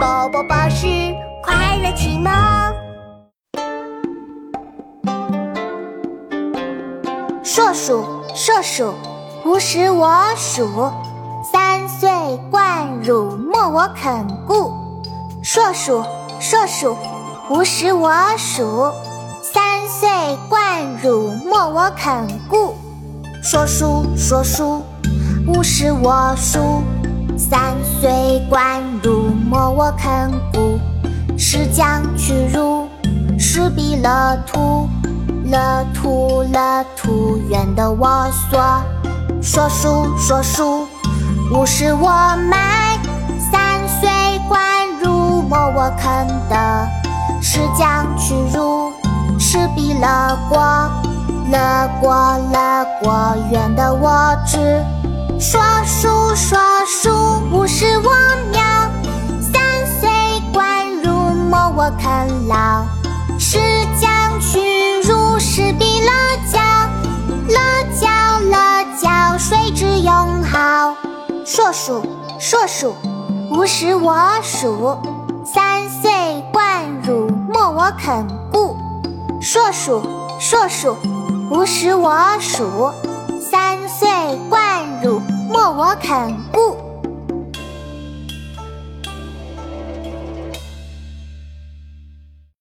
宝宝巴士快乐启蒙。硕鼠，硕鼠，无食我黍。三岁贯汝莫我肯顾。硕鼠，硕鼠，无食我黍。三岁贯汝莫我肯顾。硕鼠，硕鼠，无食我黍。三岁贯汝我肯故，是将去入，是必乐土，乐土乐土，愿得我所。说书说书，不是我买，三岁贯入，莫我肯得。是将去入，是必乐国，乐国乐国，愿得我知。说书说书，不是。我肯劳。是将去如，是彼乐教。乐教，乐教，谁之用好？硕鼠，硕鼠，无食我黍。三岁贯汝莫我肯顾。硕鼠，硕鼠，无食我黍。三岁贯汝莫我肯顾。